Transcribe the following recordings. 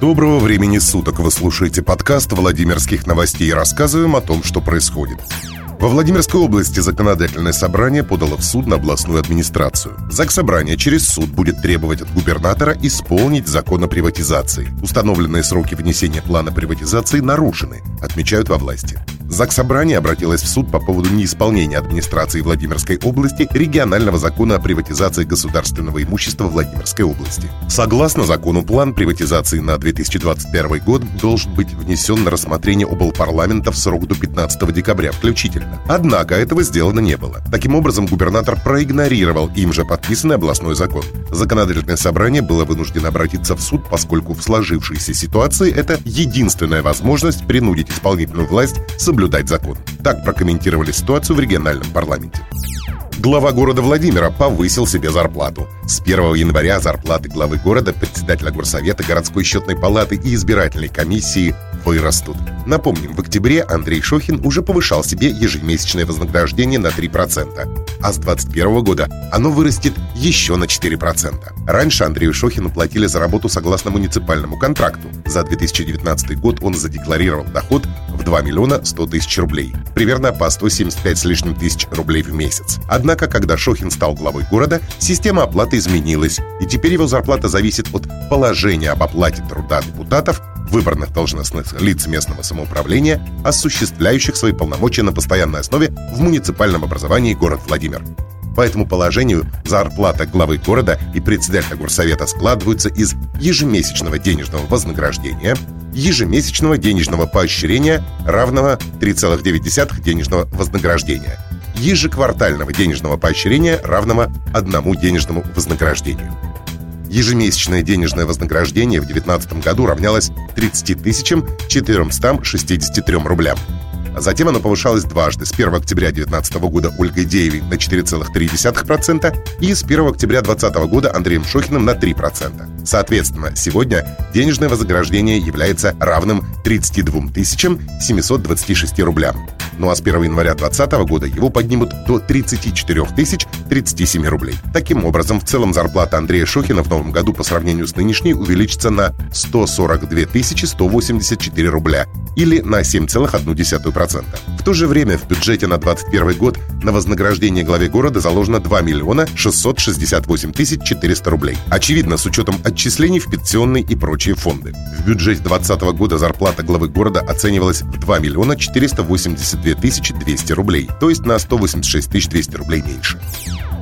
Доброго времени суток! Вы слушаете подкаст Владимирских новостей и рассказываем о том, что происходит. Во Владимирской области законодательное собрание подало в суд на областную администрацию. Заксобрание через суд будет требовать от губернатора исполнить закон о приватизации. Установленные сроки внесения плана приватизации нарушены, отмечают во власти. Заксобрание обратилось в суд по поводу неисполнения администрации Владимирской области регионального закона о приватизации государственного имущества Владимирской области. Согласно закону, план приватизации на 2021 год должен быть внесен на рассмотрение облпарламента в срок до 15 декабря включительно. Однако этого сделано не было. Таким образом, губернатор проигнорировал им же подписанный областной закон. Законодательное собрание было вынуждено обратиться в суд, поскольку в сложившейся ситуации это единственная возможность принудить исполнительную власть соблюдать соблюдать закон. Так прокомментировали ситуацию в региональном парламенте. Глава города Владимира повысил себе зарплату. С 1 января зарплаты главы города, председателя горсовета, городской счетной палаты и избирательной комиссии вырастут. Напомним, в октябре Андрей Шохин уже повышал себе ежемесячное вознаграждение на 3%, а с 2021 года оно вырастет еще на 4%. Раньше Андрею Шохину платили за работу согласно муниципальному контракту. За 2019 год он задекларировал доход 2 миллиона 100 тысяч рублей, примерно по 175 с лишним тысяч рублей в месяц. Однако, когда Шохин стал главой города, система оплаты изменилась, и теперь его зарплата зависит от положения об оплате труда депутатов выборных должностных лиц местного самоуправления, осуществляющих свои полномочия на постоянной основе в муниципальном образовании город Владимир. По этому положению зарплата главы города и председателя горсовета складываются из ежемесячного денежного вознаграждения, ежемесячного денежного поощрения, равного 3,9 денежного вознаграждения, ежеквартального денежного поощрения, равного одному денежному вознаграждению. Ежемесячное денежное вознаграждение в 2019 году равнялось 30 463 рублям. Затем оно повышалось дважды, с 1 октября 2019 года Ольгой Деевой на 4,3% и с 1 октября 2020 года Андреем Шохиным на 3%. Соответственно, сегодня денежное вознаграждение является равным 32 726 рублям. Ну а с 1 января 2020 года его поднимут до 34 тысяч 37 рублей. Таким образом, в целом зарплата Андрея Шохина в новом году по сравнению с нынешней увеличится на 142 184 рубля или на 7,1%. В то же время в бюджете на 2021 год на вознаграждение главе города заложено 2 миллиона 668 тысяч 400 рублей. Очевидно, с учетом отчислений в пенсионные и прочие фонды. В бюджете 2020 года зарплата главы города оценивалась в 2 миллиона 482 тысячи 200 рублей, то есть на 186 тысяч 200 рублей меньше.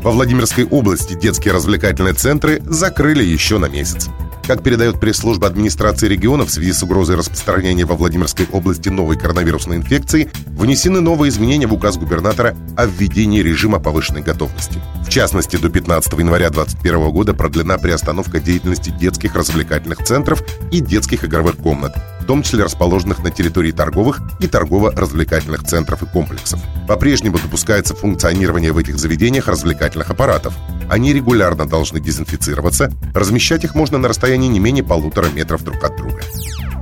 Во Владимирской области детские развлекательные центры закрыли еще на месяц. Как передает пресс-служба администрации региона, в связи с угрозой распространения во Владимирской области новой коронавирусной инфекции, внесены новые изменения в указ губернатора о введении режима повышенной готовности. В частности, до 15 января 2021 года продлена приостановка деятельности детских развлекательных центров и детских игровых комнат, том числе расположенных на территории торговых и торгово-развлекательных центров и комплексов. По-прежнему допускается функционирование в этих заведениях развлекательных аппаратов. Они регулярно должны дезинфицироваться, размещать их можно на расстоянии не менее полутора метров друг от друга.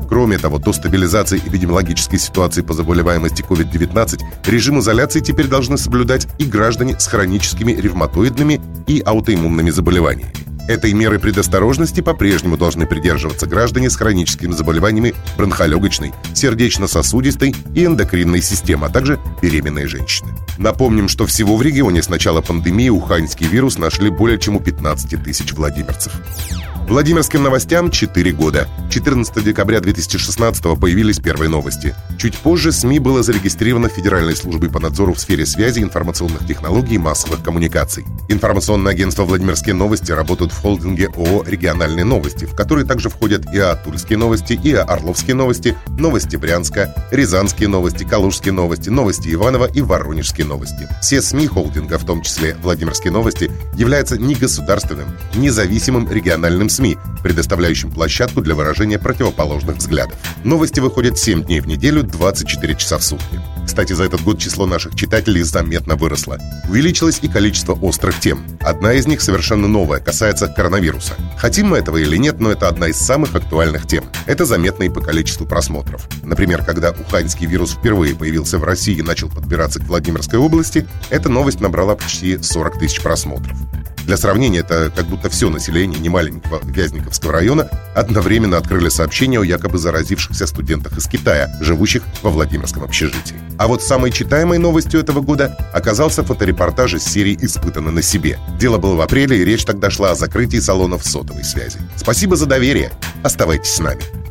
Кроме того, до стабилизации эпидемиологической ситуации по заболеваемости COVID-19 режим изоляции теперь должны соблюдать и граждане с хроническими ревматоидными и аутоиммунными заболеваниями. Этой меры предосторожности по-прежнему должны придерживаться граждане с хроническими заболеваниями бронхолегочной, сердечно-сосудистой и эндокринной системы, а также беременные женщины. Напомним, что всего в регионе с начала пандемии уханьский вирус нашли более чем у 15 тысяч владимирцев. Владимирским новостям 4 года. 14 декабря 2016 появились первые новости. Чуть позже СМИ было зарегистрировано Федеральной службой по надзору в сфере связи, информационных технологий и массовых коммуникаций. Информационное агентство «Владимирские новости» работают в холдинге ООО «Региональные новости», в которые также входят и Тульские новости, и Орловские новости, новости Брянска, Рязанские новости, Калужские новости, новости Иванова и Воронежские новости. Все СМИ холдинга, в том числе «Владимирские новости», являются негосударственным, независимым региональным СМИ, предоставляющим площадку для выражения противоположных взглядов. Новости выходят 7 дней в неделю, 24 часа в сутки. Кстати, за этот год число наших читателей заметно выросло. Увеличилось и количество острых тем. Одна из них совершенно новая, касается коронавируса. Хотим мы этого или нет, но это одна из самых актуальных тем. Это заметно и по количеству просмотров. Например, когда уханьский вирус впервые появился в России и начал подбираться к Владимирской области, эта новость набрала почти 40 тысяч просмотров. Для сравнения, это как будто все население немаленького Вязниковского района одновременно открыли сообщение о якобы заразившихся студентах из Китая, живущих во Владимирском общежитии. А вот самой читаемой новостью этого года оказался фоторепортаж из серии «Испытано на себе». Дело было в апреле, и речь тогда шла о закрытии салонов сотовой связи. Спасибо за доверие. Оставайтесь с нами.